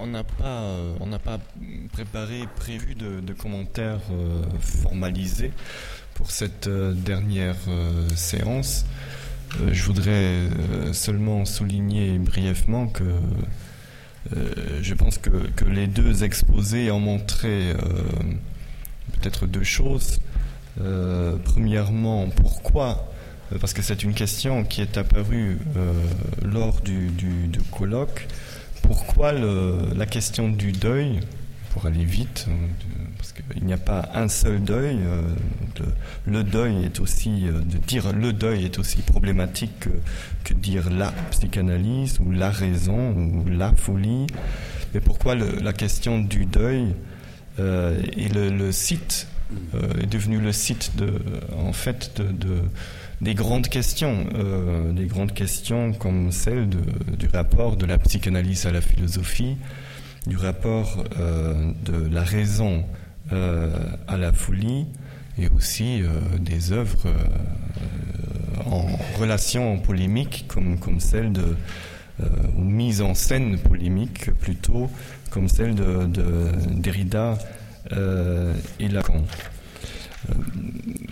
on n'a pas, on n'a pas préparé, prévu de, commentaires formalisés pour cette dernière séance. je voudrais seulement souligner brièvement que je pense que, les deux exposés ont montré peut-être deux choses. premièrement, pourquoi? Euh, parce que c'est une question qui est apparue euh, lors du, colloque. Pourquoi la question du deuil, pour aller vite, euh, parce qu'il n'y a pas un seul deuil, le, deuil est aussi, de dire le deuil est aussi problématique que, dire la psychanalyse ou la raison ou la folie. Mais pourquoi la question du deuil est le, site est devenu le site de, en fait, de des grandes questions, euh, des grandes questions comme celle du rapport de la psychanalyse à la philosophie, du rapport euh, de la raison euh, à la folie, et aussi des œuvres en relation polémique comme, comme celle de ou mise en scène polémique plutôt comme celle de, de Derrida et Lacan. Euh,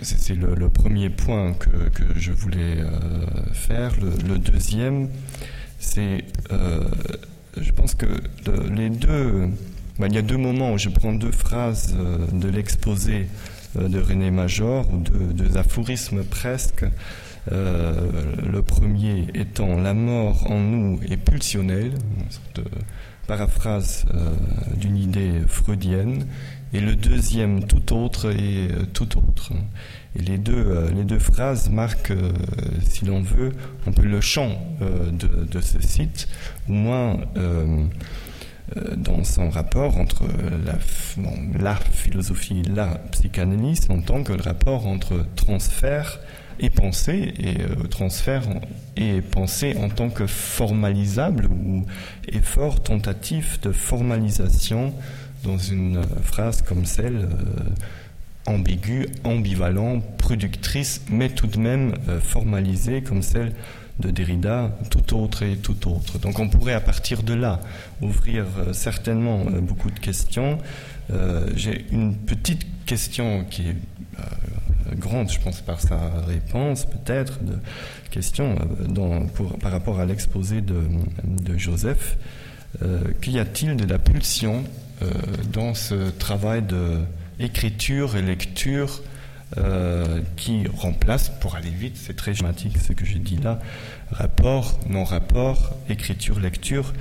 c'est le, premier point que, je voulais euh, faire. Le, deuxième, c'est, euh, je pense que les deux, bah, il y a deux moments où je prends deux phrases de l'exposé de René Major, ou de, deux aphorismes presque. le premier étant la mort en nous est pulsionnelle, une sorte de paraphrase d'une idée freudienne, et le deuxième tout autre et euh, tout autre. Et les deux, euh, les deux phrases marquent, euh, si l'on veut, un peu le champ de, ce site, au moins dans son rapport entre la, la philosophie et la psychanalyse, en tant que le rapport entre transfert et pensée, et transfert et pensée en tant que formalisable ou effort tentatif de formalisation dans une phrase comme celle euh, ambiguë, ambivalente, productrice, mais tout de même euh, formalisée comme celle de Derrida, tout autre et tout autre. Donc on pourrait à partir de là ouvrir euh, certainement beaucoup de questions. J'ai une petite question qui est grande, je pense, par sa réponse, peut-être, de question par rapport à l'exposé de, Joseph. Qu'y a-t-il de la pulsion euh, dans ce travail de écriture et lecture euh, qui remplace, pour aller vite, c'est très schématique ce que j'ai dit là, rapport, non-rapport, écriture-lecture,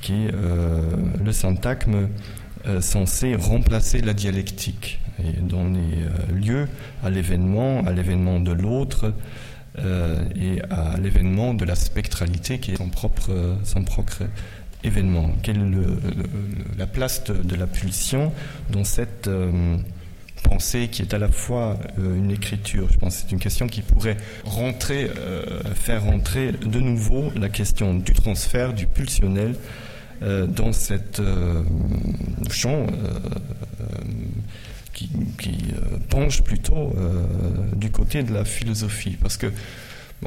qui est euh, le syntagme censé remplacer la dialectique et donner lieu à l'événement, à l'événement de l'autre et à l'événement de la spectralité qui est son propre, son propre événement Quelle est la place de, la pulsion dans cette euh, pensée qui est à la fois euh, une écriture Je pense que c'est une question qui pourrait rentrer, euh, faire rentrer de nouveau la question du transfert, du pulsionnel dans cette champ qui, qui penche plutôt du côté de la philosophie. Parce que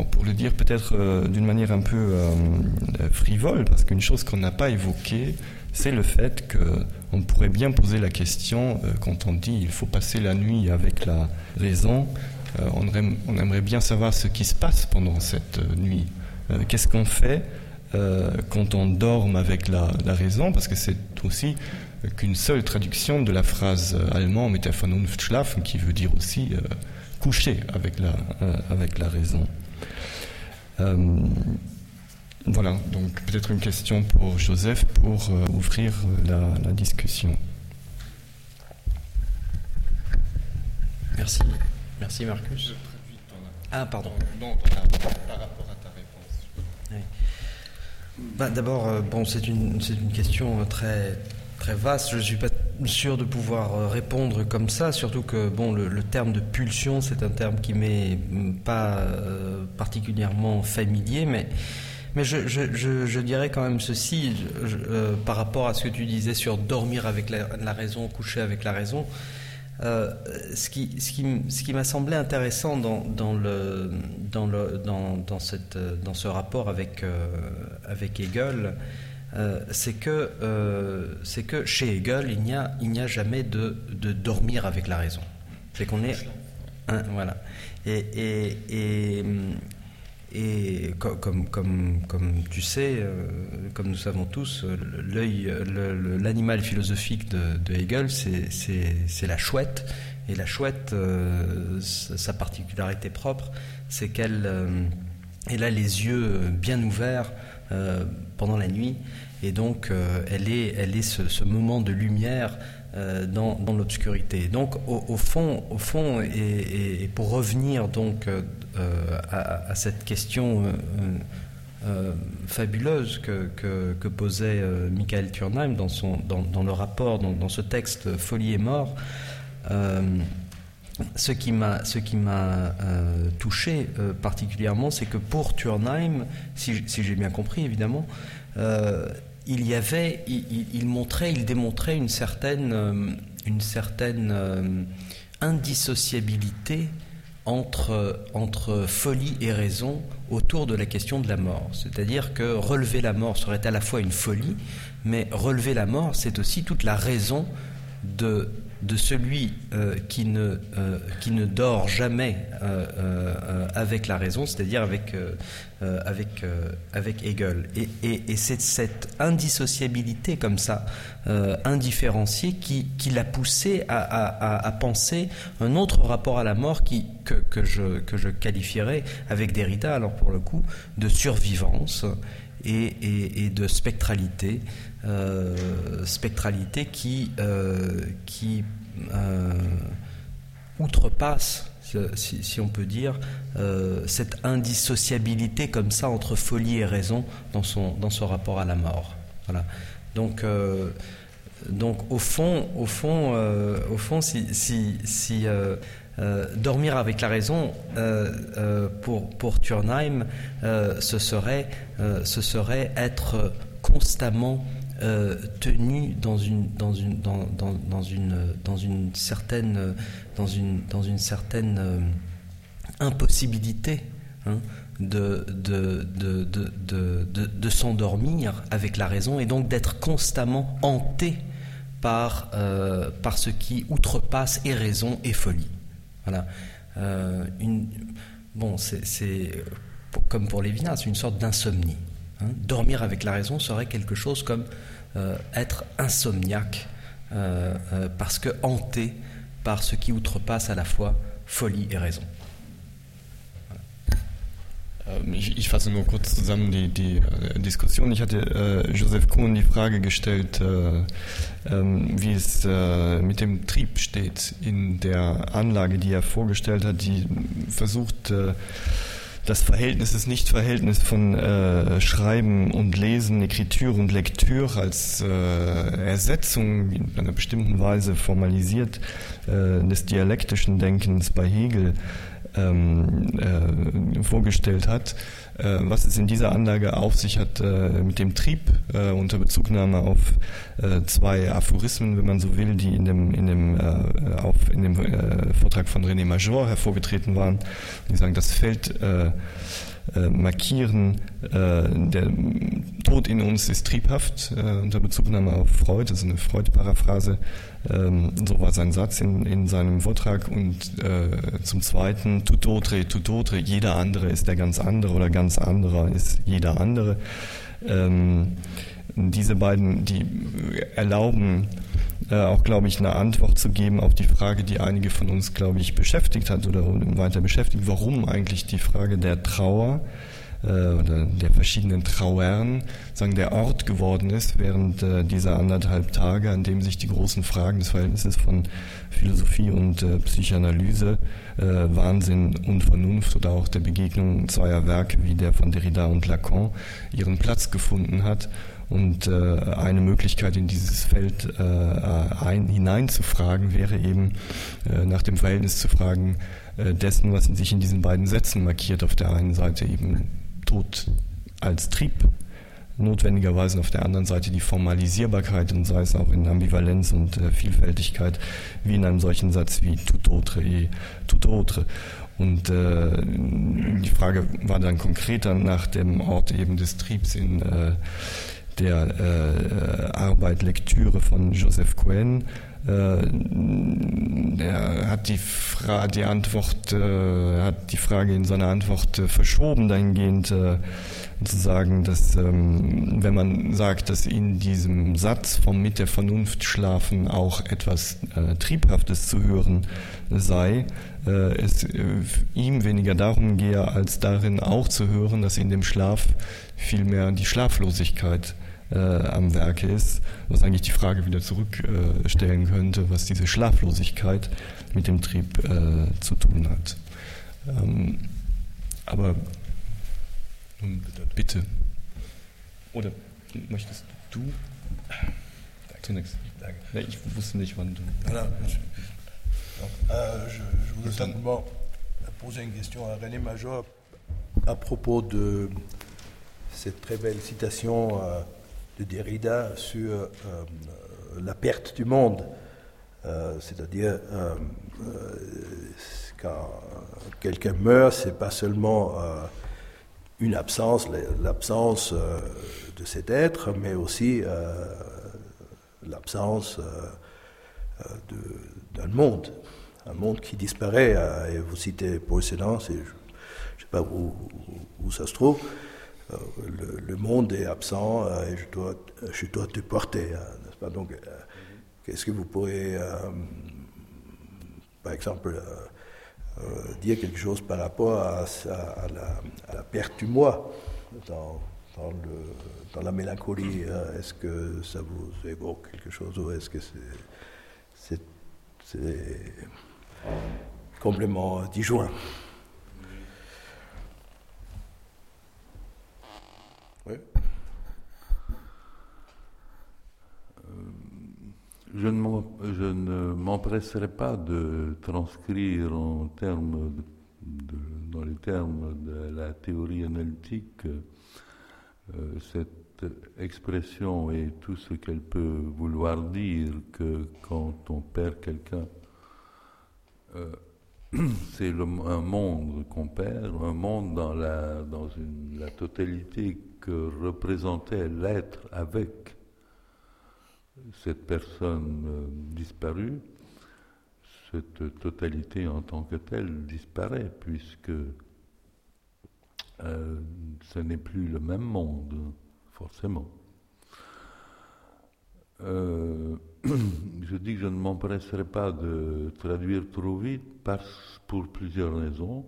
pour le dire peut-être euh, d'une manière un peu euh, frivole, parce qu'une chose qu'on n'a pas évoquée, c'est le fait qu'on pourrait bien poser la question euh, quand on dit il faut passer la nuit avec la raison. On aimerait, bien savoir ce qui se passe pendant cette nuit. Qu'est-ce qu'on fait quand on dorme avec la, raison? Parce que c'est aussi qu'une seule traduction de la phrase allemande schlafen qui veut dire aussi coucher avec la, avec la raison. Euh, voilà, donc peut-être une question pour Joseph pour euh, ouvrir euh, la, discussion. Merci. Merci Marcus. Ah, pardon. par rapport à ta réponse. Bah, D'abord, bon, c'est une, une question très, très vaste. Je ne suis pas sûr de pouvoir euh, répondre comme ça, surtout que bon, le, terme de pulsion, c'est un terme qui m'est pas euh, particulièrement familier, mais, mais je, je, je, dirais quand même ceci euh, par rapport à ce que tu disais sur dormir avec la, raison, coucher avec la raison. ce qui, ce qui, ce qui m'a semblé intéressant dans, dans, le, dans, le, dans, dans, cette, dans ce rapport avec, avec Hegel, c'est que, c'est que chez Hegel, il n'y a, a jamais de, de dormir avec la raison. C'est qu'on est. voilà. Et, et, et, et comme, comme, comme, tu sais, euh, comme nous savons tous, l'animal philosophique de, Hegel, c'est la chouette. Et la chouette, euh, sa particularité propre, c'est qu'elle euh, elle a les yeux bien ouverts pendant la nuit. Et donc, elle est, elle est ce, moment de lumière dans, dans l'obscurité. Donc, au, fond, au fond et, pour revenir donc euh, à, cette question euh, euh, fabuleuse que, que, posait Michael Turnheim dans, son, dans, le rapport, dans, ce texte Folie et mort. Ce qui m'a m'a touché particulièrement, c'est que pour Turnheim, si, j'ai bien compris évidemment, il y avait, il, il, montrait, il démontrait une certaine une certaine indissociabilité entre, entre folie et raison autour de la question de la mort. C'est-à-dire que relever la mort serait à la fois une folie, mais relever la mort, c'est aussi toute la raison de de celui euh, qui, ne, euh, qui ne dort jamais euh, avec la raison, c'est-à-dire avec, avec, avec Hegel. Et, et, c'est cette indissociabilité comme ça, indifférenciée, qui, qui l'a poussé à, à, à, penser un autre rapport à la mort qui, que, que, je, que je qualifierais avec Derrida, alors pour le coup, de survivance et, et, et de spectralité. Euh, spectralité qui, euh, qui euh, outrepasse, si, on peut dire, cette indissociabilité comme ça entre folie et raison dans son, dans son rapport à la mort. Voilà. Donc, donc au fond, au fond, au fond si, si, si dormir avec la raison, pour, pour Turnheim, ce, serait, ce serait être constamment euh, tenu dans une, dans une, dans, dans, dans, une, dans une certaine, dans une, dans une certaine euh, impossibilité hein, de, de, de, de, de s'endormir avec la raison et donc d'être constamment hanté par, euh, par ce qui outrepasse et raison et folie. Voilà. une, bon, c'est comme pour Lévinas, une sorte d'insomnie. Dormir avec la raison serait quelque chose comme euh, être insomniaque, euh, euh, parce que hanté par ce qui outrepasse à la fois folie et raison. Ich, fasse nur kurz zusammen die, die äh, Diskussion. Ich hatte äh, Joseph Kuhn die Frage gestellt, äh, ähm, wie es äh, mit dem Trieb steht in der Anlage, die er vorgestellt hat, die versucht, äh, das Verhältnis ist nicht Verhältnis von äh, Schreiben und Lesen, Ekritur und Lektür als äh, Ersetzung in einer bestimmten Weise formalisiert äh, des dialektischen Denkens bei Hegel ähm, äh, vorgestellt hat. Äh, was es in dieser Anlage auf sich hat äh, mit dem Trieb äh, unter Bezugnahme auf zwei Aphorismen, wenn man so will, die in dem, in dem, auf, in dem Vortrag von René Major hervorgetreten waren. Die sagen, das Feld markieren, der Tod in uns ist triebhaft, unter Bezugnahme auf Freud, das ist eine Freud-Paraphrase, ähm, so war sein Satz in, in seinem Vortrag. Und äh, zum Zweiten, tutotre, tutotre, jeder andere ist der ganz andere oder ganz anderer ist jeder andere. Ähm, diese beiden, die erlauben äh, auch, glaube ich, eine Antwort zu geben auf die Frage, die einige von uns, glaube ich, beschäftigt hat oder weiter beschäftigt. Warum eigentlich die Frage der Trauer? äh, oder der verschiedenen Trauern sagen, der Ort geworden ist während äh, dieser anderthalb Tage, an dem sich die großen Fragen des Verhältnisses von Philosophie und äh, Psychoanalyse, äh, Wahnsinn und Vernunft oder auch der Begegnung zweier Werke wie der von Derrida und Lacan ihren Platz gefunden hat. Und äh, eine Möglichkeit in dieses Feld äh, ein, hineinzufragen wäre eben äh, nach dem Verhältnis zu fragen äh, dessen, was sich in diesen beiden Sätzen markiert. Auf der einen Seite eben Tod als Trieb notwendigerweise auf der anderen Seite die Formalisierbarkeit und sei es auch in Ambivalenz und äh, Vielfältigkeit wie in einem solchen Satz wie tout autre et tout autre. Und äh, die Frage war dann konkreter nach dem Ort eben des Triebs in äh, der äh, Arbeit Lektüre von Joseph Cohen. Äh, er hat die, Fra die Antwort, äh, hat die Frage in seiner Antwort äh, verschoben dahingehend äh, zu sagen, dass ähm, wenn man sagt, dass in diesem Satz vom mit der Vernunft schlafen auch etwas äh, Triebhaftes zu hören sei, äh, es äh, ihm weniger darum gehe, als darin auch zu hören, dass in dem Schlaf vielmehr die Schlaflosigkeit äh, am Werke ist, was eigentlich die Frage wieder zurückstellen äh, könnte, was diese Schlaflosigkeit mit dem Trieb äh, zu tun hat. Ähm, aber bitte. Oder möchtest du zunächst? Danke. Ich wusste nicht, wann du. Voilà. Euh, je, je, voudrais simplement poser une question à René Major à propos de cette très belle citation euh, de Derrida sur euh, la perte du monde. Euh, c'est-à-dire, euh, euh, quand quelqu'un meurt, c'est pas seulement une absence, l'absence de cet être, mais aussi l'absence d'un monde un monde qui disparaît. Euh, et vous citez Paul Célan, je ne sais pas où, où, ça se trouve. Euh, le, monde est absent euh, et je dois, je dois te porter, hein, n'est-ce Donc, qu'est-ce que vous pourrez, par exemple, dire quelque chose par rapport à, la, perte du moi dans, la mélancolie Est-ce que ça vous évoque quelque chose ou est-ce que c'est complément disjoint? Je ne m'empresserai pas de transcrire en termes dans les termes de la théorie analytique euh, cette expression et tout ce qu'elle peut vouloir dire que quand on perd quelqu'un, euh, c'est un monde qu'on perd, un monde dans la, dans une, la totalité que représentait l'être avec cette personne euh, disparue. Cette totalité en tant que telle disparaît puisque euh, ce n'est plus le même monde, forcément. Euh, je dis que je ne m'empresserai pas de traduire trop vite pour plusieurs raisons.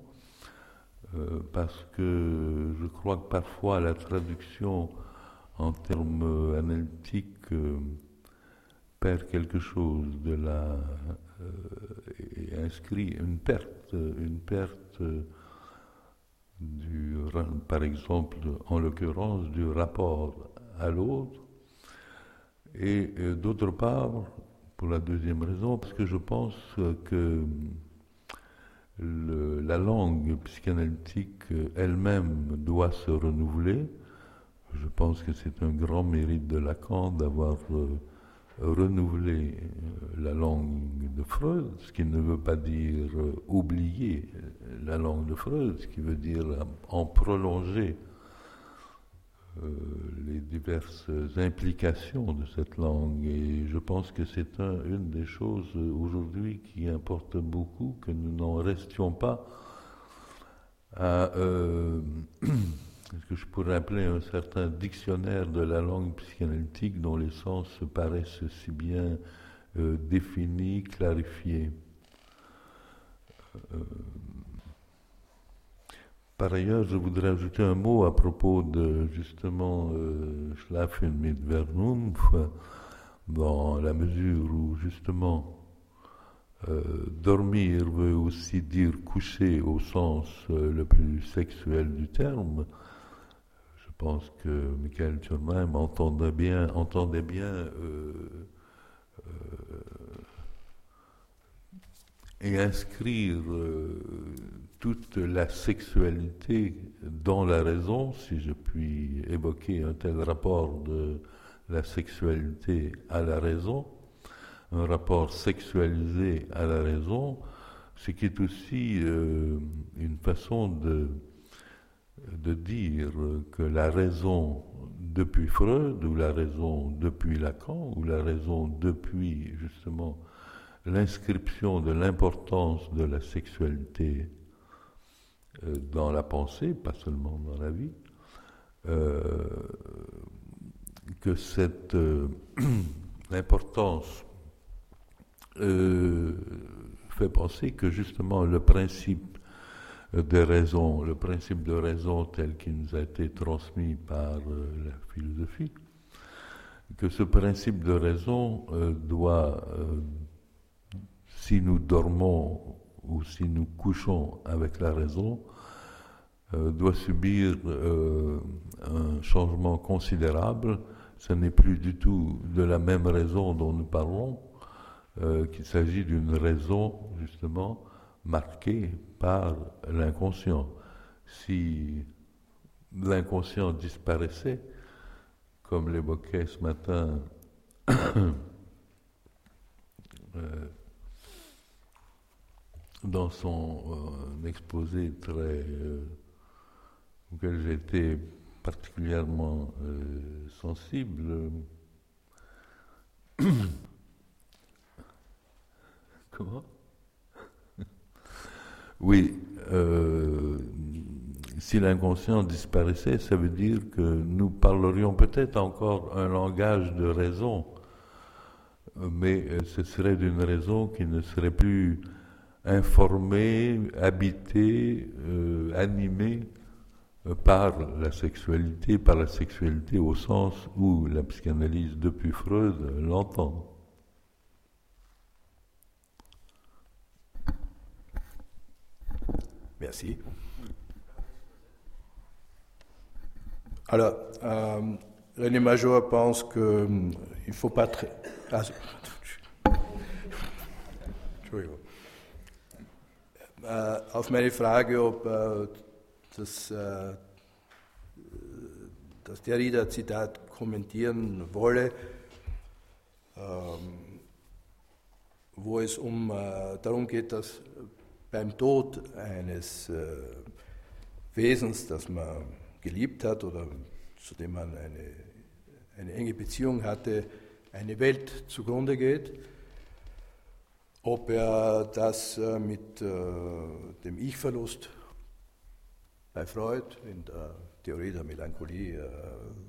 Parce que je crois que parfois la traduction en termes analytiques quelque chose de la et inscrit une perte, une perte du, par exemple, en l'occurrence, du rapport à l'autre et euh, d'autre part, pour la deuxième raison, parce que je pense que la langue psychanalytique elle-même doit se renouveler. Je pense que c'est un grand mérite de Lacan d'avoir euh, renouvelé euh, la langue de Freud, ce qui ne veut pas dire oublier la langue de Freud, ce qui veut dire en prolonger euh, les diverses implications de cette langue. Et je pense que c'est une des choses aujourd'hui qui importe beaucoup, que nous n'en restions pas à euh, ce que je pourrais appeler un certain dictionnaire de la langue psychanalytique dont les sens paraissent si bien euh, définis, clarifiés? Par ailleurs, je voudrais ajouter un mot à propos de justement euh, Schlafen mit Vernunft, dans la mesure où justement euh, dormir veut aussi dire coucher au sens euh, le plus sexuel du terme. Pense que Michael Turnheim entendait bien, entendait bien et inscrire toute la sexualité dans la raison, si je puis évoquer un tel rapport de la sexualité à la raison, un rapport sexualisé à la raison, ce qui est aussi euh, une façon de, de dire que la raison depuis Freud, ou la raison depuis Lacan, ou la raison depuis justement l'inscription de l'importance de la sexualité euh, dans la pensée, pas seulement dans la vie, euh, que cette euh, importance fait penser que justement le principe des raisons, le principe de raison tel qu'il nous a été transmis par la philosophie, que ce principe de raison doit, si nous dormons ou si nous couchons avec la raison, euh, doit subir euh, un changement considérable. Ce n'est plus du tout de la même raison dont nous parlons, euh, qu'il s'agit d'une raison justement marquée par l'inconscient. Si l'inconscient disparaissait, comme l'évoquait ce matin dans son euh, exposé très euh, auquel été particulièrement euh, sensible. Comment? Oui, si l'inconscient disparaissait, ça veut dire que nous parlerions peut-être encore un langage de raison, mais ce serait d'une raison qui ne serait plus informé, habité, euh, animé euh, par la sexualité, par la sexualité au sens où la psychanalyse depuis Freud l'entend. Merci. Alors, euh, René Major pense qu'il ne faut pas très... Ah, Äh, auf meine Frage, ob äh, das, äh, das Derrida-Zitat kommentieren wolle, ähm, wo es um, darum geht, dass beim Tod eines Wesens, das man geliebt hat oder zu dem man eine, eine enge Beziehung hatte, eine Welt zugrunde geht. Ob er das äh, mit äh, dem Ich-Verlust bei Freud in der Theorie der Melancholie äh,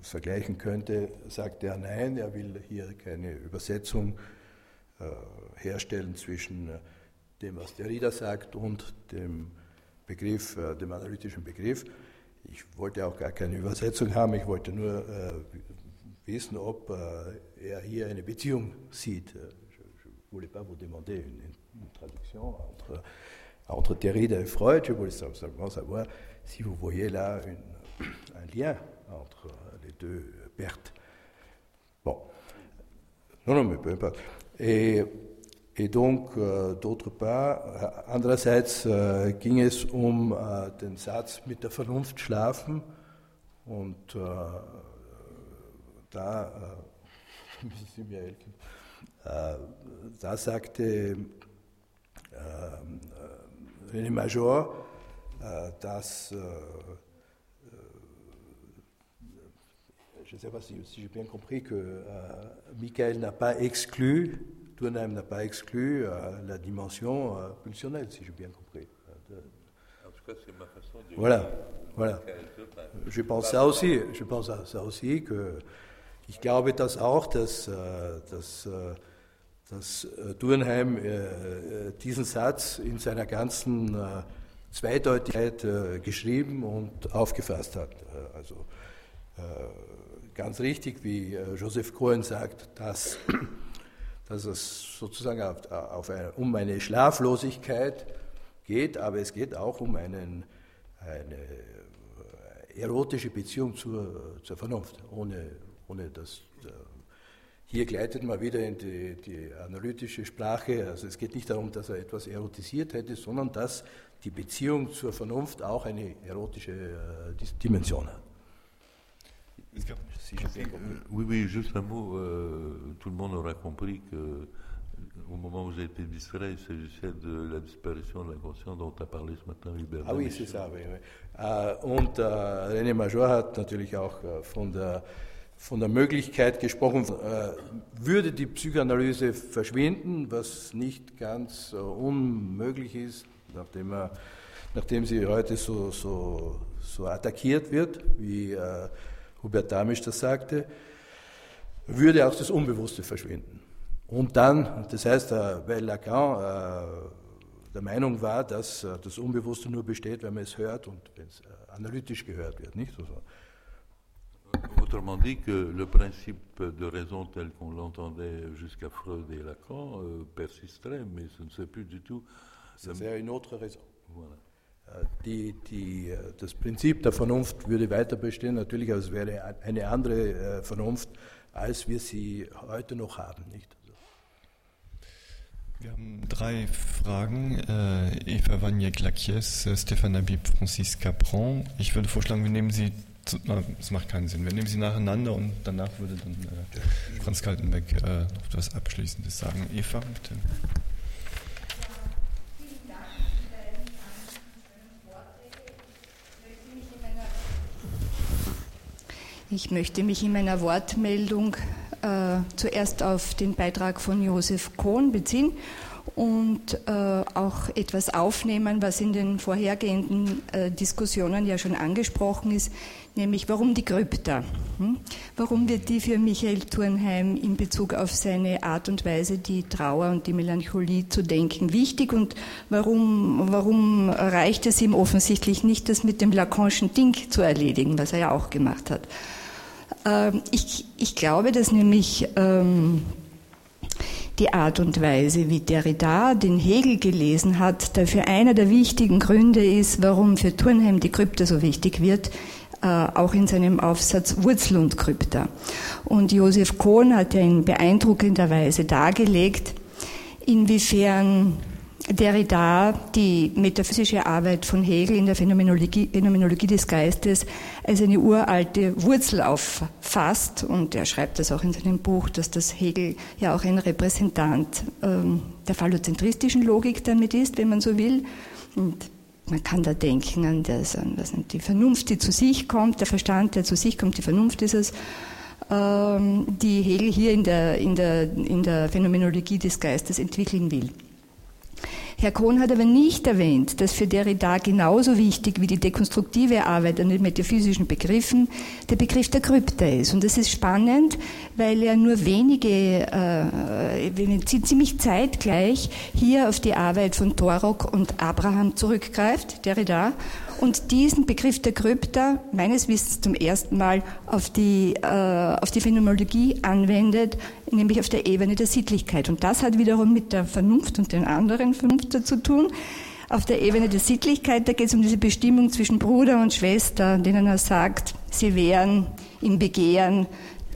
vergleichen könnte, sagt er nein, er will hier keine Übersetzung herstellen zwischen dem, was Derrida sagt und dem Begriff, dem analytischen Begriff. Ich wollte auch gar keine Übersetzung haben, ich wollte nur wissen, ob er hier eine Beziehung sieht ne voulais pas vous demander une, une traduction entre, entre Derrida et Freud, je voulais simplement savoir si vous voyez là une, un lien entre les deux pertes. Bon. Non, non, mais peu importe. Et, et donc, äh, d'autre part, andererseits äh, ging es um äh, den Satz mit der Vernunft schlafen und äh, da helfen. Äh, da sagte äh, René Major, äh, dass je ne sais pas si, si j'ai bien compris que euh, Michael n'a pas exclu, Tournheim n'a pas exclu euh, la dimension euh, pulsionnelle, si j'ai bien compris. De... En tout cas, c'est ma façon de Voilà, voilà. Je pense ça aussi, je pense à ça aussi que ich glaube das auch, dass, dass dass äh, Durnheim äh, äh, diesen Satz in seiner ganzen Zweideutigkeit geschrieben und aufgefasst hat. Also ganz richtig, wie Joseph Cohen sagt, dass, dass es sozusagen auf, auf eine, um eine Schlaflosigkeit geht, aber es geht auch um einen, eine erotische Beziehung zur, zur Vernunft, ohne, ohne dass hier gleitet man wieder in die, die, analytische Sprache. Also es geht nicht darum, dass er etwas erotisiert hätte, sondern dass die Beziehung zur Vernunft auch eine erotische äh, Dimension hat. Si oui, oui, juste un mot. Euh, tout le monde aura compris que au moment où j'ai été distrait, il s'agissait de la disparition de l'inconscient dont a parlé ce matin Hubert. Ah oui, c'est ça. Oui, oui. Äh, und äh, René Major hat natürlich auch äh, von der von der Möglichkeit gesprochen, äh, würde die Psychoanalyse verschwinden, was nicht ganz äh, unmöglich ist, nachdem, er, nachdem sie heute so, so, so attackiert wird, wie Hubert Damisch das sagte, würde auch das Unbewusste verschwinden. Und dann, das heißt, weil Lacan der Meinung war, dass das Unbewusste nur besteht, wenn man es hört und wenn es analytisch gehört wird, nicht? Also, Autrement dit, que le principe de raison tel qu'on l'entendait jusqu'à Freud et Lacan euh, persisterait, mais ce ne serait plus du tout. C'est une autre raison. Voilà. Äh, die, die, äh, das Prinzip der Vernunft würde weiter bestehen, natürlich, aber es wäre eine andere äh, Vernunft, als wir sie heute noch haben. Nicht? Wir haben drei Fragen. Äh, Eva Waniek-Lakies, Stefan Habib, Francis Capron. Ich würde vorschlagen, wir nehmen sie das macht keinen Sinn. Wir nehmen sie nacheinander und danach würde dann äh, Franz Kaltenbeck äh, noch etwas Abschließendes sagen. Eva, bitte. Ich möchte mich in meiner Wortmeldung äh, zuerst auf den Beitrag von Josef Kohn beziehen und äh, auch etwas aufnehmen, was in den vorhergehenden äh, Diskussionen ja schon angesprochen ist, nämlich warum die Krypta? Hm? Warum wird die für Michael Turnheim in Bezug auf seine Art und Weise, die Trauer und die Melancholie zu denken, wichtig und warum, warum reicht es ihm offensichtlich nicht, das mit dem Lacanischen Ding zu erledigen, was er ja auch gemacht hat? Ähm, ich, ich, glaube, dass nämlich ähm, die Art und Weise, wie Derrida den Hegel gelesen hat, dafür einer der wichtigen Gründe ist, warum für Turnheim die Krypta so wichtig wird, auch in seinem Aufsatz Wurzel und Krypta. Und Josef Kohn hat ja in beeindruckender Weise dargelegt, inwiefern Derrida die metaphysische Arbeit von Hegel in der Phänomenologie, Phänomenologie, des Geistes als eine uralte Wurzel auffasst. Und er schreibt das auch in seinem Buch, dass das Hegel ja auch ein Repräsentant ähm, der phallozentristischen Logik damit ist, wenn man so will. Und man kann da denken an, das, an was, die Vernunft, die zu sich kommt, der Verstand, der zu sich kommt, die Vernunft ist es, ähm, die Hegel hier in der, in, der, in der Phänomenologie des Geistes entwickeln will. Herr Kohn hat aber nicht erwähnt, dass für Derrida genauso wichtig wie die dekonstruktive Arbeit an den metaphysischen Begriffen der Begriff der Krypta ist. Und das ist spannend, weil er nur wenige, äh, ziemlich zeitgleich hier auf die Arbeit von Torok und Abraham zurückgreift, Derrida, und diesen Begriff der Krypta meines Wissens zum ersten Mal auf die, äh, auf die Phänomenologie anwendet, nämlich auf der Ebene der Sittlichkeit. Und das hat wiederum mit der Vernunft und den anderen Vernunft zu tun. Auf der Ebene der Sittlichkeit, da geht es um diese Bestimmung zwischen Bruder und Schwester, denen er sagt, sie wären im Begehren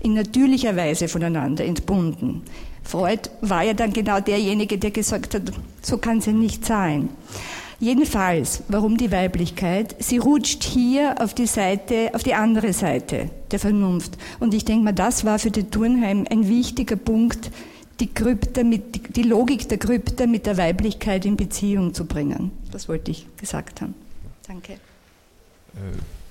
in natürlicher Weise voneinander entbunden. Freud war ja dann genau derjenige, der gesagt hat, so kann es ja nicht sein. Jedenfalls, warum die Weiblichkeit? Sie rutscht hier auf die Seite, auf die andere Seite der Vernunft. Und ich denke mal, das war für den Turnheim ein wichtiger Punkt, die Krypta mit, die Logik der Krypta mit der Weiblichkeit in Beziehung zu bringen. Das wollte ich gesagt haben. Danke. Äh,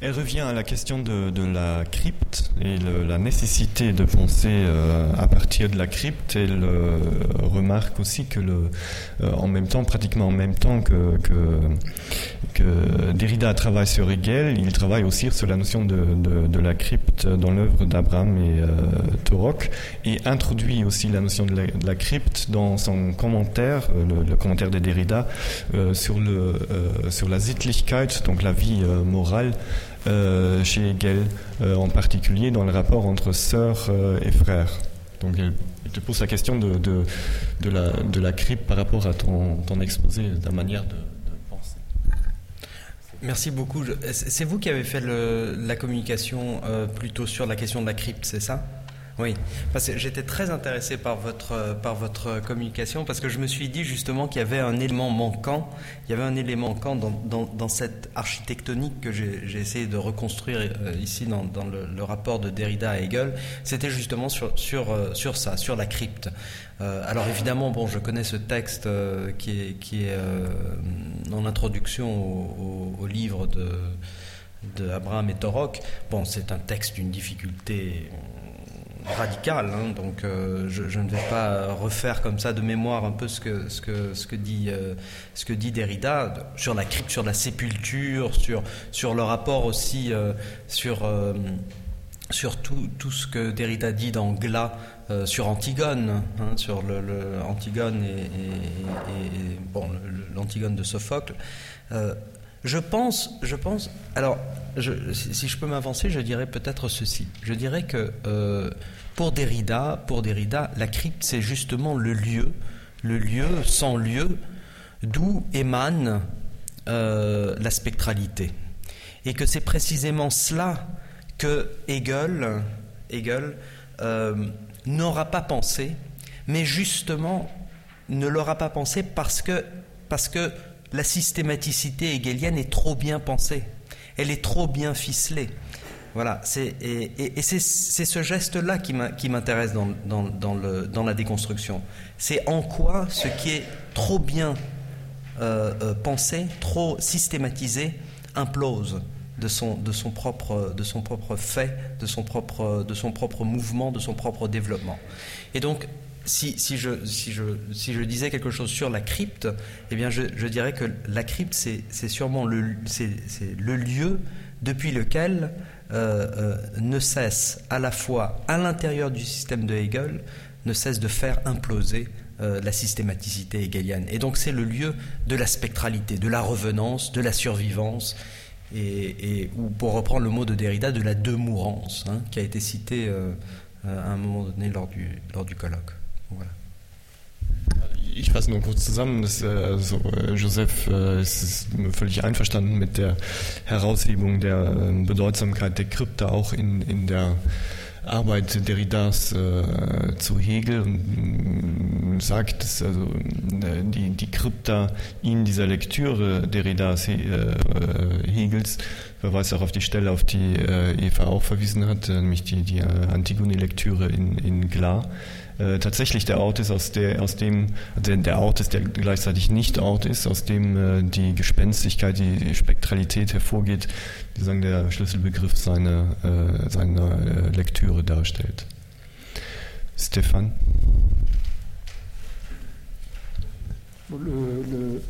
Elle revient à la question de, la crypte et la nécessité de penser euh, à partir de la crypte. Elle euh, remarque aussi que, euh, en même temps, pratiquement en même temps que, Derrida travaille sur Hegel, il travaille aussi sur la notion de, la crypte dans l'œuvre d'Abraham et Torok et introduit aussi la notion de la, crypte dans son commentaire, le, commentaire de Derrida sur, sur la Sittlichkeit, donc la vie morale euh, chez Hegel, euh, en particulier dans le rapport entre sœurs euh, et frères. Donc il te pose la question de, la, de crypte par rapport à ton, exposé, ta manière de, penser. Merci beaucoup. C'est vous qui avez fait la communication plutôt sur la question de la crypte, c'est ça? Oui, parce que j'étais très intéressé par votre, par votre communication parce que je me suis dit justement qu'il y avait un élément manquant, il y avait un élément manquant dans, dans, cette architectonique que j'ai essayé de reconstruire euh, ici dans, dans le, rapport de Derrida à Hegel, c'était justement sur, sur, euh, sur ça, sur la crypte. Euh, alors évidemment, bon, je connais ce texte qui est, qui est en introduction au, au livre de de Abraham et Torok. Bon, c'est un texte d'une difficulté radical. Hein, donc euh, je, ne vais pas refaire comme ça de mémoire un peu ce que, dit, euh, ce que dit Derrida sur la crypte, sur la sépulture, sur, le rapport aussi euh, sur, tout, ce que Derrida dit dans Glas sur Antigone, sur l'Antigone de Sophocle. Je pense, je pense. Alors, si, je peux m'avancer, je dirais peut-être ceci. Je dirais que pour Derrida, pour Derrida, la crypte, c'est justement le lieu, le lieu sans lieu, d'où émane euh, la spectralité. Et que c'est précisément cela que Hegel, Hegel euh, n'aura pas pensé, mais justement ne l'aura pas pensé parce que, parce que la systématicité hegelienne est trop bien pensée, elle est trop bien ficelée. Voilà, et, c'est ce geste-là qui m'intéresse dans, la déconstruction. C'est en quoi ce qui est trop bien euh, euh, pensé, trop systématisé, implose de son, propre, fait, de son propre, mouvement, de son propre développement. Et donc, si, je, disais quelque chose sur la crypte, eh bien, je, dirais que la crypte, c'est sûrement le lieu depuis lequel euh, euh, ne cesse à la fois à l'intérieur du système de Hegel, ne cesse de faire imploser euh, la systématicité hegelienne. Et donc c'est le lieu de la spectralité, de la revenance, de la survivance, et, ou pour reprendre le mot de Derrida, de la demourance, hein, qui a été cité à un moment donné lors du, lors du colloque. Ich fasse nur kurz zusammen. Dass, also, äh, Joseph äh, ist völlig einverstanden mit der Heraushebung der äh, Bedeutsamkeit der Krypta auch in, in der Arbeit Derridas äh, zu Hegel und mm, sagt, dass also äh, die, die Krypta in dieser Lektüre Derridas äh, Hegels verweist auch auf die Stelle, auf die Eva auch verwiesen hat, nämlich die, die Antigone-Lektüre in, in Glar äh, tatsächlich der Ort ist, aus, der, aus dem, der, der Ort ist, der gleichzeitig nicht Ort ist, aus dem äh, die Gespenstigkeit, die Spektralität hervorgeht, die sagen, der Schlüsselbegriff seiner, äh, seiner äh, Lektüre darstellt. Stéphane le, le,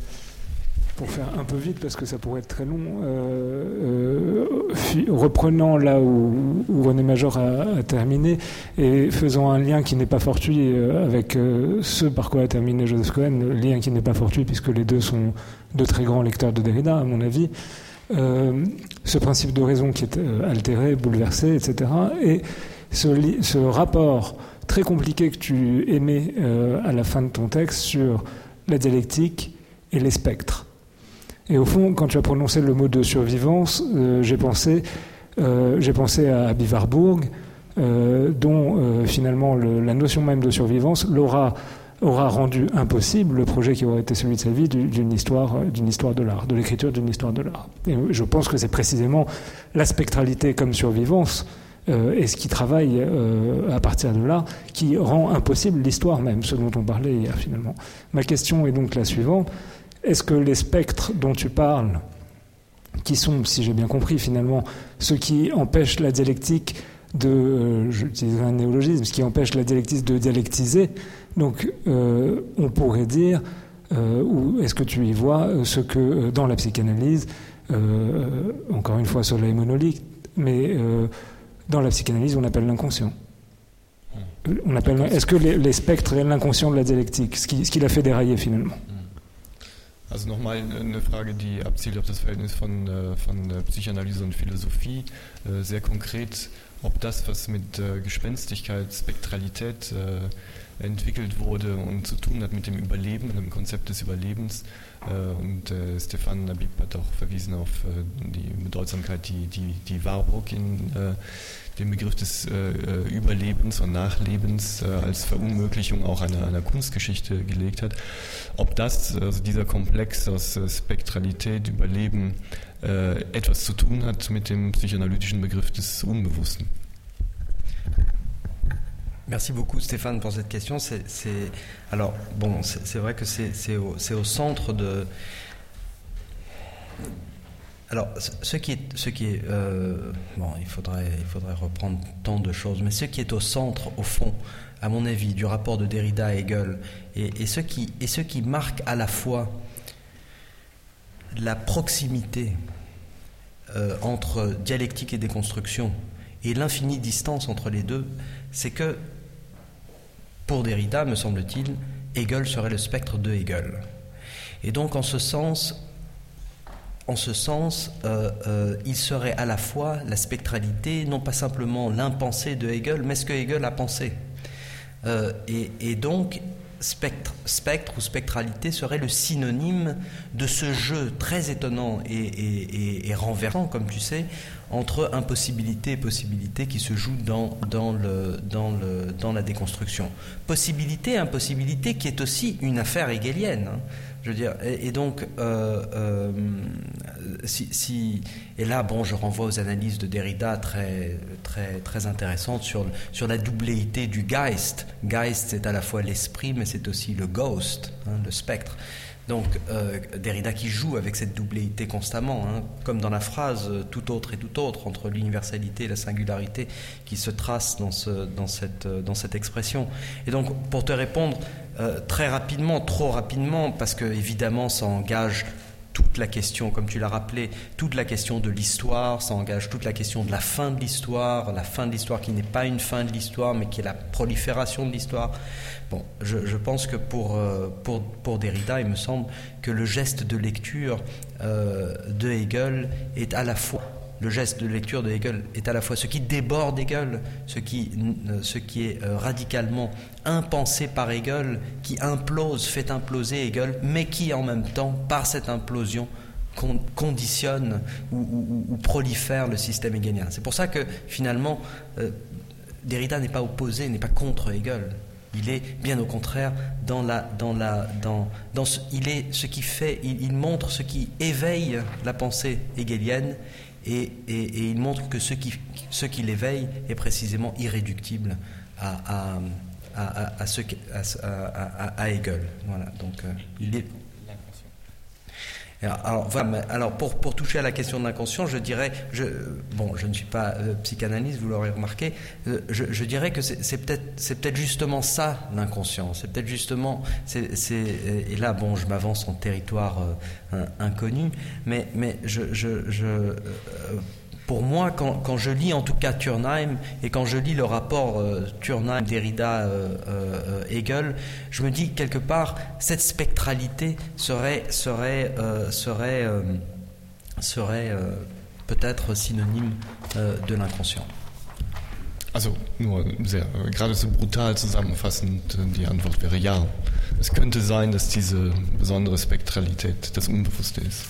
pour faire un peu vite, parce que ça pourrait être très long, euh, euh, reprenant là où, René Major a, terminé et faisant un lien qui n'est pas fortuit euh, avec ce par quoi a terminé Joseph Cohen, lien qui n'est pas fortuit puisque les deux sont de très grands lecteurs de Derrida, à mon avis, ce principe de raison qui est altéré, bouleversé, etc. Et ce, ce rapport très compliqué que tu émets à la fin de ton texte sur la dialectique et les spectres. Et au fond, quand tu as prononcé le mot de survivance, euh, j'ai pensé, euh, pensé à Bivarbourg, euh, dont finalement la notion même de survivance aura rendu impossible le projet qui aurait été celui de sa vie d'une histoire, d'une histoire de l'art, de l'écriture d'une histoire de l'art. Et je pense que c'est précisément la spectralité comme survivance et ce qui travaille à partir de là qui rend impossible l'histoire même, ce dont on parlait hier finalement. Ma question est donc la suivante est-ce que les spectres dont tu parles, qui sont, si j'ai bien compris finalement, ceux qui empêchent la dialectique de, euh, j'utilise un néologisme, ce qui empêche la dialectique de dialectiser, donc euh, on pourrait dire, euh, ou est-ce que tu y vois ce que dans la psychanalyse, encore une fois soleil monolithe, mais dans la psychanalyse on appelle l'inconscient. On appelle, Est-ce que les, spectres et l'inconscient de la dialectique, ce qui, ce qui l'a fait dérailler finalement? Also nochmal eine Frage, die abzielt auf das Verhältnis von, äh, von Psychoanalyse und Philosophie. Äh, sehr konkret, ob das, was mit äh, Gespenstigkeit, Spektralität entwickelt wurde und zu tun hat mit dem Überleben, mit dem Konzept des Überlebens. Und Stefan Nabib hat auch verwiesen auf die Bedeutsamkeit, die, die, die Warburg in den Begriff des äh, äh, Überlebens und Nachlebens äh, als Verunmöglichung auch einer, einer Kunstgeschichte gelegt hat. Ob das, also dieser Komplex aus äh, Spektralität, Überleben, äh, etwas zu tun hat mit dem psychoanalytischen Begriff des Unbewussten. Merci beaucoup Stéphane pour cette question. C'est, alors bon, c'est, vrai que c'est, au, au, centre de alors, ce qui est, ce qui est euh, bon, il faudrait, il faudrait reprendre tant de choses, mais ce qui est au centre, au fond, à mon avis, du rapport de Derrida à Hegel, et, ce qui, et ce qui marque à la fois la proximité euh, entre dialectique et déconstruction et l'infinie distance entre les deux, c'est que, pour Derrida, me semble-t-il, Hegel serait le spectre de Hegel. Et donc, en ce sens, euh, euh, il serait à la fois la spectralité, non pas simplement l'impensé de Hegel, mais ce que Hegel a pensé. Et, donc, spectre, spectre ou spectralité serait le synonyme de ce jeu très étonnant et, renversant, comme tu sais, entre impossibilité et possibilité qui se joue dans, dans, le, dans, le, dans la déconstruction. Possibilité, impossibilité qui est aussi une affaire hegelienne. Hein. Je veux dire, et, donc, euh, euh, si, et là, bon, je renvoie aux analyses de Derrida très, très, très intéressantes sur, sur la doubléité du Geist. Geist, c'est à la fois l'esprit, mais c'est aussi le ghost, hein, le spectre. Donc euh, Derrida qui joue avec cette doubléité constamment, hein, comme dans la phrase tout autre et tout autre, entre l'universalité et la singularité qui se trace dans, dans, cette, expression. Et donc pour te répondre, euh, très rapidement, trop rapidement, parce que évidemment ça engage toute la question, comme tu l'as rappelé, toute la question de l'histoire, ça engage toute la question de la fin de l'histoire, la fin de l'histoire qui n'est pas une fin de l'histoire, mais qui est la prolifération de l'histoire. Bon, je, pense que pour, euh, pour, pour, Derrida, il me semble que le geste de lecture euh, de Hegel est à la fois le geste de lecture de Hegel est à la fois ce qui déborde Hegel, ce qui, euh, ce qui est euh, radicalement impensé par Hegel, qui implose, fait imploser Hegel, mais qui en même temps, par cette implosion, conditionne ou, prolifère le système hegelien. C'est pour ça que finalement, euh, Derrida n'est pas opposé, n'est pas contre Hegel. Il est bien au contraire dans la, dans la, dans, dans ce, il est ce qui fait, il, il montre ce qui éveille la pensée hegelienne et, il montre que ce qui, ce qui l'éveille est précisément irréductible à, à, à, ce, à, Hegel. Voilà, donc euh, alors, alors pour, pour, toucher à la question de l'inconscient, je dirais, je, bon, je ne suis pas euh, psychanalyste, vous l'aurez remarqué, euh, je, je, dirais que c'est peut-être peut-être justement ça l'inconscient, c'est peut-être justement, c'est et là bon, je m'avance en territoire euh, inconnu, mais mais je, je, je pour moi, quand, je lis en tout cas Turnheim et quand je lis le rapport euh, Turnheim, Derrida, euh, euh, Hegel, je me dis quelque part cette spectralité serait serait serait serait peut-être synonyme de l'inconscient. Also nur sehr gerade so brutal zusammenfassend die Antwort wäre ja. Es könnte sein, dass diese besondere Spektralität das Unbewusste ist.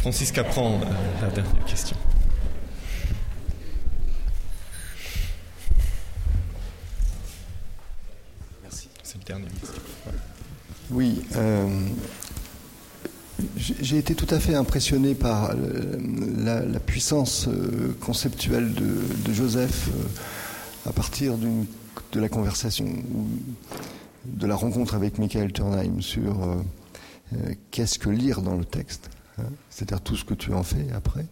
Francis Capran, euh, la dernière question. Merci. C'est le dernier. Oui. Euh, j'ai été tout à fait impressionné par euh, la, puissance conceptuelle de, Joseph à partir de la conversation, de la rencontre avec Michael Turnheim sur qu'est-ce que lire dans le texte. Hein, c'est-à-dire tout ce que tu en fais après,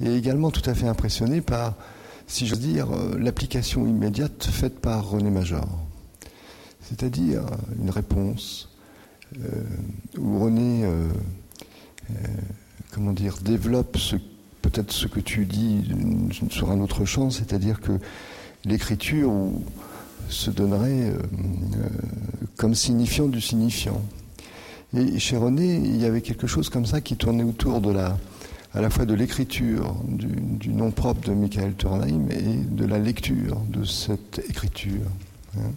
et également tout à fait impressionné par, si veux dire, euh, l'application immédiate faite par René Major. C'est-à-dire une réponse euh, où René, euh, comment dire, développe peut-être ce que tu dis sur un autre champ, c'est-à-dire que l'écriture se donnerait comme signifiant du signifiant. Et chez René, il y avait quelque chose comme ça qui tournait autour de la, à la fois de l'écriture, du, nom propre de Michael Turnheim et de la lecture de cette écriture. Hein.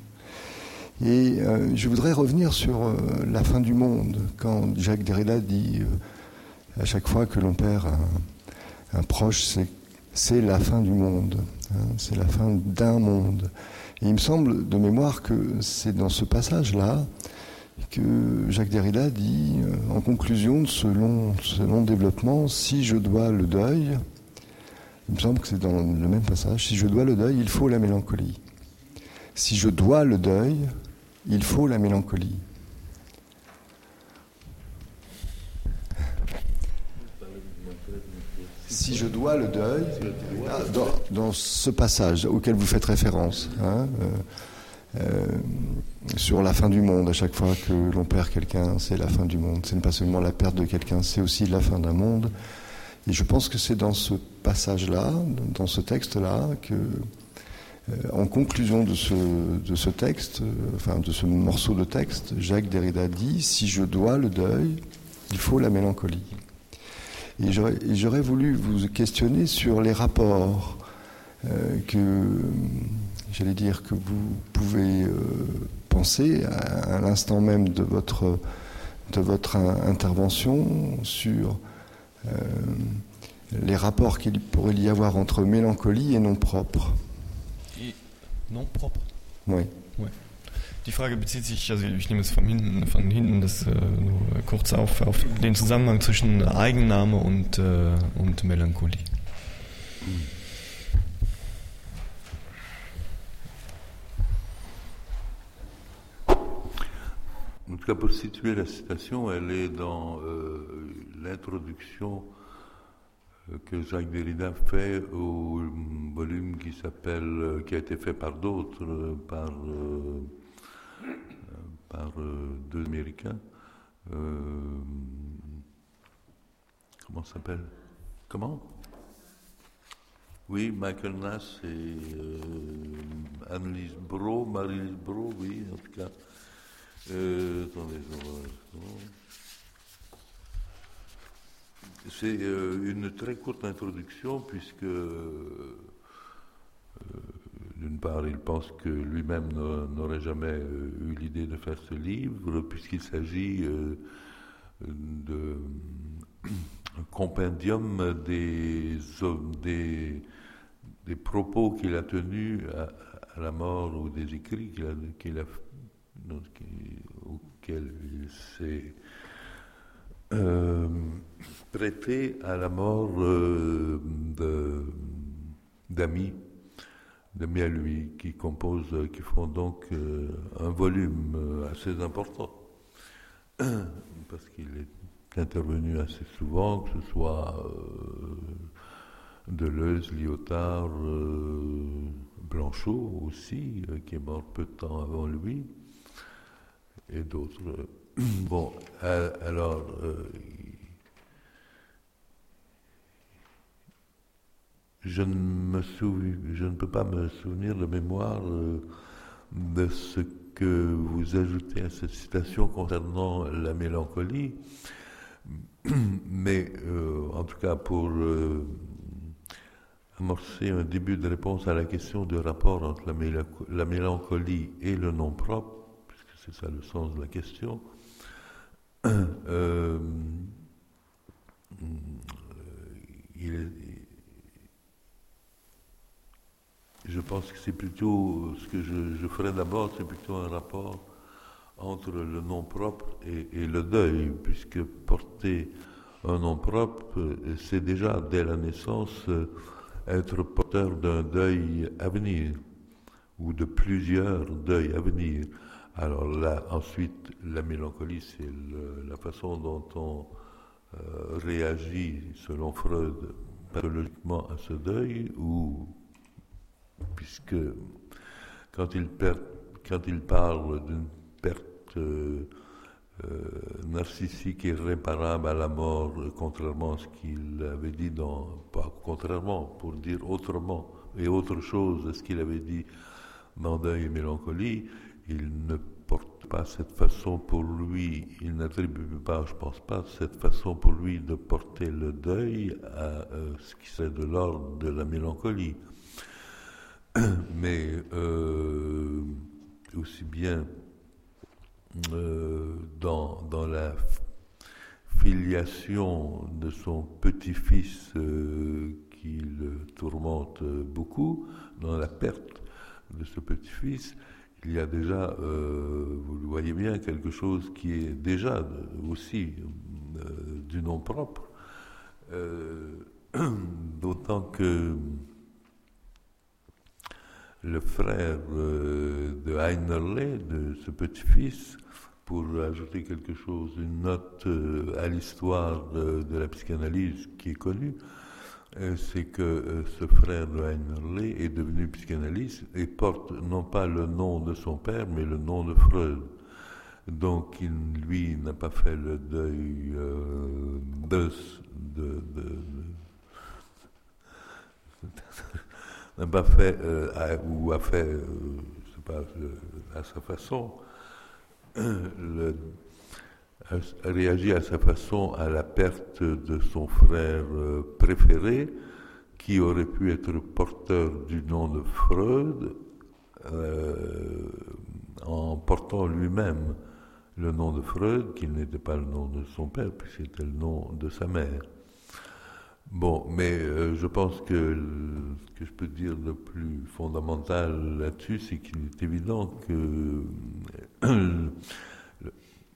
Et euh, je voudrais revenir sur euh, la fin du monde, quand Jacques Derrida dit euh, à chaque fois que l'on perd un, proche, c'est la fin du monde, hein, c'est la fin d'un monde. Et il me semble de mémoire que c'est dans ce passage-là que Jacques Derrida dit euh, en conclusion de ce long, développement, si je dois le deuil, il me semble que c'est dans le même passage, si je dois le deuil, il faut la mélancolie. Si je dois le deuil, il faut la mélancolie. Si je dois le deuil, dans, ce passage auquel vous faites référence, hein, euh, sur la fin du monde, à chaque fois que l'on perd quelqu'un, c'est la fin du monde. Ce n'est pas seulement la perte de quelqu'un, c'est aussi la fin d'un monde. Et je pense que c'est dans ce passage-là, dans ce texte-là, que, euh, en conclusion de ce, de ce texte, euh, enfin de ce morceau de texte, Jacques Derrida dit Si je dois le deuil, il faut la mélancolie. Et j'aurais voulu vous questionner sur les rapports euh, que, j'allais dire, que vous pouvez penser à, à l'instant même de votre, de votre intervention sur euh, les rapports qu'il pourrait y avoir entre mélancolie et non propre. non propre Oui. Die Frage bezieht sich, also ich nehme es von hinten, von hinten das äh, kurz auf, auf den Zusammenhang zwischen Eigennahme und, äh, und Melancholie. En tout cas, pour situer la citation, elle est dans euh, l'introduction euh, que Jacques Derrida fait au volume qui s'appelle, euh, qui a été fait par d'autres, euh, par, deux Américains. comment s'appelle? Comment? Oui, Michael Nass et Annelise Bro, Marie-Lise Bro, oui, en tout cas. Attendez, c'est euh, une très courte introduction puisque, euh, d'une part, il pense que lui-même n'aurait jamais euh, eu l'idée de faire ce livre puisqu'il s'agit d'un compendium des, des, des propos qu'il a tenus à, la mort ou des écrits qu'il a, auxquels il s'est euh, prêté à la mort euh, d'amis, d'amis à lui, qui composent, qui font donc euh, un volume assez important, parce qu'il est intervenu assez souvent, que ce soit Deleuze, Lyotard, Blanchot aussi, qui est mort peu de temps avant lui, et d'autres. Bon, alors, euh, je, ne me je ne peux pas me souvenir de mémoire euh, de ce que vous ajoutez à cette citation concernant la mélancolie, mais euh, en tout cas pour amorcer un début de réponse à la question du rapport entre la mélancolie et le nom propre, c'est ça le sens de la question, euh, je pense que c'est plutôt ce que je, ferai d'abord, c'est plutôt un rapport entre le nom propre et, le deuil, puisque porter un nom propre, c'est déjà dès la naissance être porteur d'un deuil à venir, ou de plusieurs deuils à venir. Alors là, ensuite, la mélancolie, c'est la façon dont on euh, réagit, selon Freud, pathologiquement à ce deuil, ou puisque quand il, parle d'une perte euh, euh, narcissique irréparable à la mort, contrairement à ce qu'il avait dit dans, pas contrairement, pour dire autrement et autre chose à ce qu'il avait dit dans Deuil et Mélancolie, il ne porte pas cette façon pour lui, il n'attribue pas, je pense pas, cette façon pour lui de porter le deuil à euh, ce qui serait de l'ordre de la mélancolie. Mais euh, aussi bien euh, dans, dans, la filiation de son petit-fils qui le tourmente beaucoup, dans la perte de ce petit-fils, il y a déjà, euh, vous le voyez bien, quelque chose qui est déjà aussi euh, du nom propre, euh, d'autant que le frère de Heinerle, de ce petit-fils, pour ajouter quelque chose, une note à l'histoire de, la psychanalyse qui est connue, c'est que euh, ce frère de Heimerle est devenu psychanalyste et porte non pas le nom de son père, mais le nom de Freud. Donc, il, lui, n'a pas fait le deuil de, de, n'a pas fait, ou a fait, je sais pas, à sa façon, le, réagit à sa façon à la perte de son frère euh, préféré, qui aurait pu être porteur du nom de Freud, euh, en portant lui-même le nom de Freud, qui n'était pas le nom de son père, puis c'était le nom de sa mère. Bon, mais euh, je pense que ce que je peux dire de plus fondamental là-dessus, c'est qu'il est évident que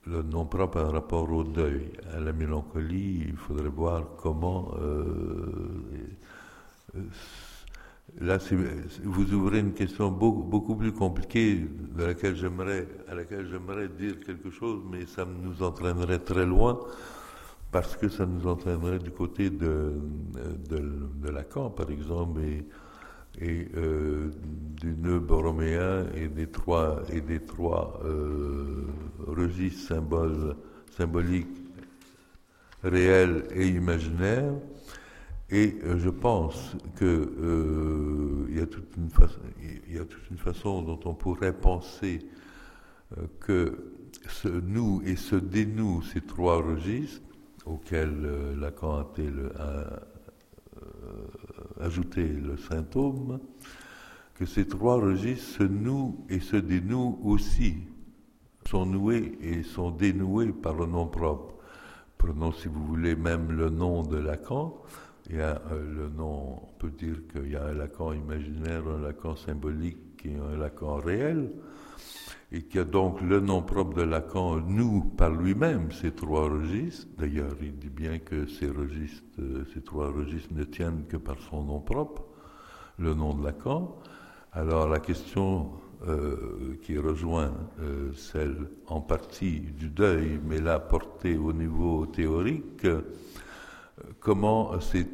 le, nom propre par rapport au deuil, à la mélancolie, il faudrait voir comment. Euh, euh, là, vous ouvrez une question beaucoup, beaucoup plus compliquée de laquelle j'aimerais, à laquelle j'aimerais dire quelque chose, mais ça nous entraînerait très loin parce que ça nous entraînerait du côté de, de, Lacan, par exemple, et, et euh, du nœud borroméen et des trois, et des trois euh, registres symboles, symboliques réels et imaginaires. Et euh, je pense qu'il y, a toute une façon, y a toute une façon dont on pourrait penser que ce nous et ce dénoue ces trois registres auquel euh, Lacan a, euh, ajouté le symptôme, que ces trois registres se nouent et se dénouent aussi, sont noués et sont dénoués par le nom propre. Prenons, si vous voulez, même le nom de Lacan. Il y a euh, le nom, on peut dire qu'il y a un Lacan imaginaire, un Lacan symbolique et un Lacan réel et qui a donc le nom propre de Lacan nous par lui-même ces trois registres. D'ailleurs, il dit bien que ces registres, euh, ces trois registres ne tiennent que par son nom propre, le nom de Lacan. Alors la question euh, qui rejoint euh, celle en partie du deuil, mais là portée au niveau théorique, comment c'est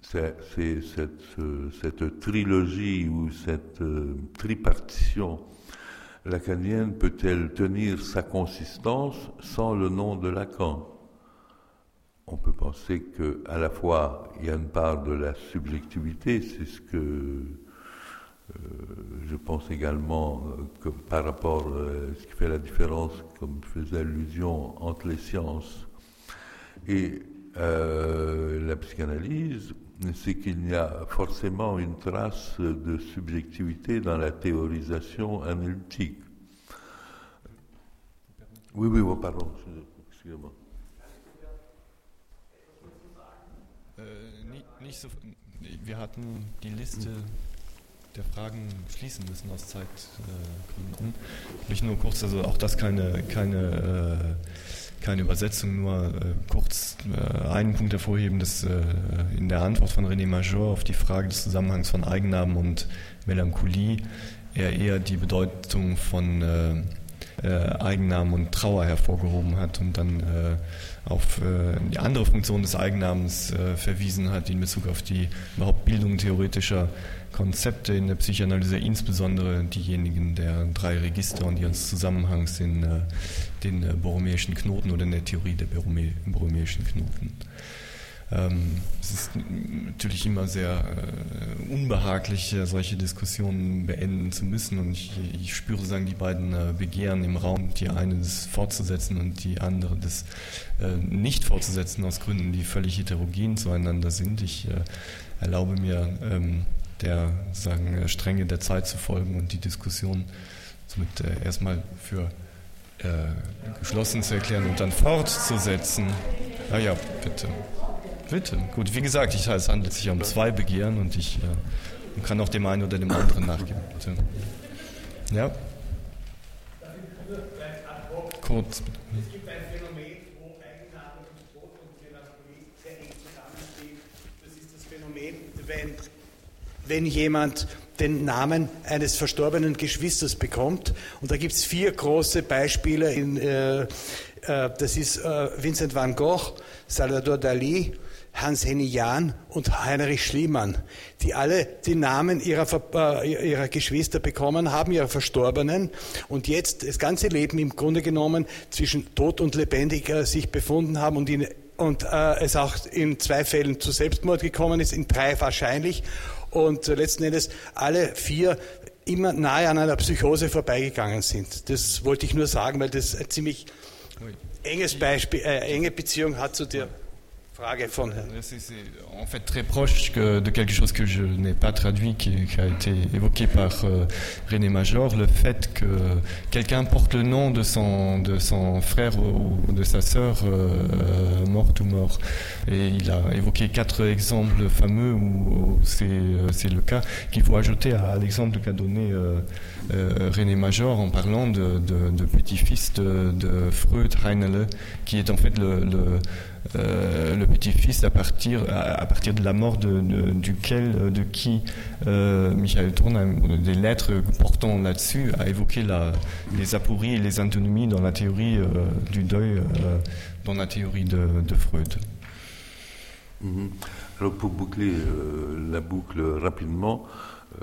cette, cette, trilogie ou cette tripartition lacanienne peut-elle tenir sa consistance sans le nom de Lacan? On peut penser que à la fois il y a une part de la subjectivité, c'est ce que euh, je pense également euh, que par rapport à euh, ce qui fait la différence, comme faisait allusion, entre les sciences. Et la psychanalyse, c'est qu'il y a forcément une trace de subjectivité dans la théorisation analytique. Oui, oui, oh, pardon, excusez-moi. Äh, nicht so, wir hatten die Liste der Fragen schließen müssen aus Zeitgründen. Äh, Nicht nur kurz, also auch das keine, keine äh, keine Übersetzung, nur äh, kurz äh, einen Punkt hervorheben, dass äh, in der Antwort von René Major auf die Frage des Zusammenhangs von Eigennamen und Melancholie er eher die Bedeutung von äh, äh, Eigennamen und Trauer hervorgehoben hat und dann äh, auf die andere Funktion des Eigennamens verwiesen hat in Bezug auf die überhaupt Bildung theoretischer Konzepte in der Psychoanalyse, insbesondere diejenigen der drei Register und ihres Zusammenhangs in äh, den äh, borromäischen Knoten oder in der Theorie der borromäischen Knoten. Ähm, es ist natürlich immer sehr äh, unbehaglich, äh, solche Diskussionen beenden zu müssen. Und ich, ich spüre sagen, die beiden äh, Begehren im Raum, die eine das fortzusetzen und die andere das nicht fortzusetzen, aus Gründen, die völlig heterogen zueinander sind. Ich erlaube mir, ähm, der sagen, Stränge der Zeit zu folgen und die Diskussion somit erstmal für geschlossen zu erklären und dann fortzusetzen. Ah ja, bitte. Bitte. Gut, wie gesagt, ich, es handelt sich um zwei Begehren und ich äh, kann auch dem einen oder dem anderen nachgeben. Bitte. Ja? Kurz. Es gibt ein Phänomen, wo Eigenname und Tod und Melancholie sehr eng zusammenstehen. Das ist das Phänomen, wenn wenn jemand den Namen eines verstorbenen Geschwisters bekommt. Und da gibt es vier große Beispiele. In, äh, äh, das ist äh, Vincent van Gogh, Salvador Dali, Hans-Henny Jahn und Heinrich Schliemann, die alle die Namen ihrer, äh, ihrer Geschwister bekommen haben, ihrer Verstorbenen, und jetzt das ganze Leben im Grunde genommen zwischen tot und lebendig äh, sich befunden haben und, in, und äh, es auch in zwei Fällen zu Selbstmord gekommen ist, in drei wahrscheinlich. Und letzten Endes alle vier immer nahe an einer Psychose vorbeigegangen sind. Das wollte ich nur sagen, weil das ein ziemlich enges Beispiel, äh, enge Beziehung hat zu der C'est en fait très proche de quelque chose que je n'ai pas traduit, qui, a été évoqué par euh, René Major, le fait que quelqu'un porte le nom de son, de son frère ou de sa sœur euh, morte ou mort. Et il a évoqué quatre exemples fameux où, euh, c'est le cas qu'il faut ajouter à l'exemple qu'a donné René Major en parlant de, petit-fils de, Freud, Heinele, qui est en fait le euh, le petit-fils à partir, à, partir de la mort de, duquel, de qui euh, Michael Tourne, des lettres portant là-dessus, a évoqué la, les apories et les antinomies dans la théorie euh, du deuil, dans la théorie de, Freud. Mhm. Alors pour boucler la boucle rapidement,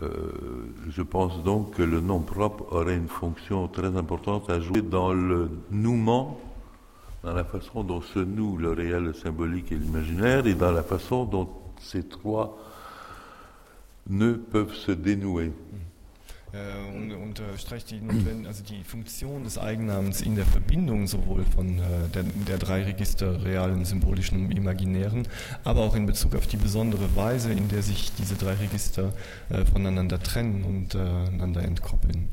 je pense donc que le nom propre aurait une fonction très importante à jouer dans le nouement dans la façon dont se noue le réel, le symbolique et l'imaginaire, et dans la façon dont ces trois nœuds peuvent se dénouer. Äh, und unterstreicht die, also die Funktion des Eigennamens in der Verbindung sowohl von äh, der, der, drei Register realen, symbolischen und imaginären, aber auch in Bezug auf die besondere Weise, in der sich diese drei Register äh, voneinander trennen und einander entkoppeln.